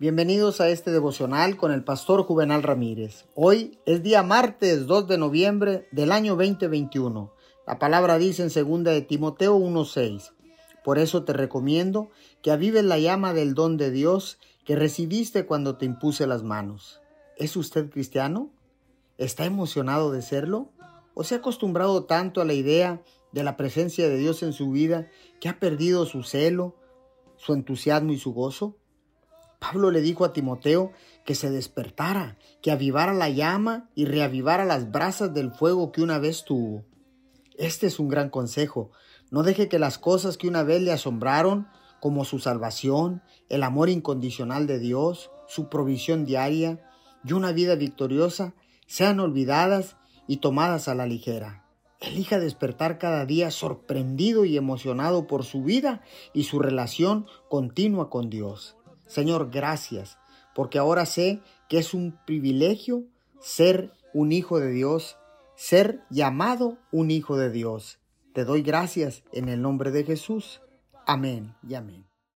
Bienvenidos a este devocional con el pastor Juvenal Ramírez. Hoy es día martes 2 de noviembre del año 2021. La palabra dice en segunda de Timoteo 1:6. Por eso te recomiendo que avives la llama del don de Dios que recibiste cuando te impuse las manos. ¿Es usted cristiano? ¿Está emocionado de serlo? ¿O se ha acostumbrado tanto a la idea de la presencia de Dios en su vida que ha perdido su celo, su entusiasmo y su gozo? Pablo le dijo a Timoteo que se despertara, que avivara la llama y reavivara las brasas del fuego que una vez tuvo. Este es un gran consejo. No deje que las cosas que una vez le asombraron, como su salvación, el amor incondicional de Dios, su provisión diaria y una vida victoriosa, sean olvidadas y tomadas a la ligera. Elija despertar cada día sorprendido y emocionado por su vida y su relación continua con Dios. Señor, gracias, porque ahora sé que es un privilegio ser un hijo de Dios, ser llamado un hijo de Dios. Te doy gracias en el nombre de Jesús. Amén y amén.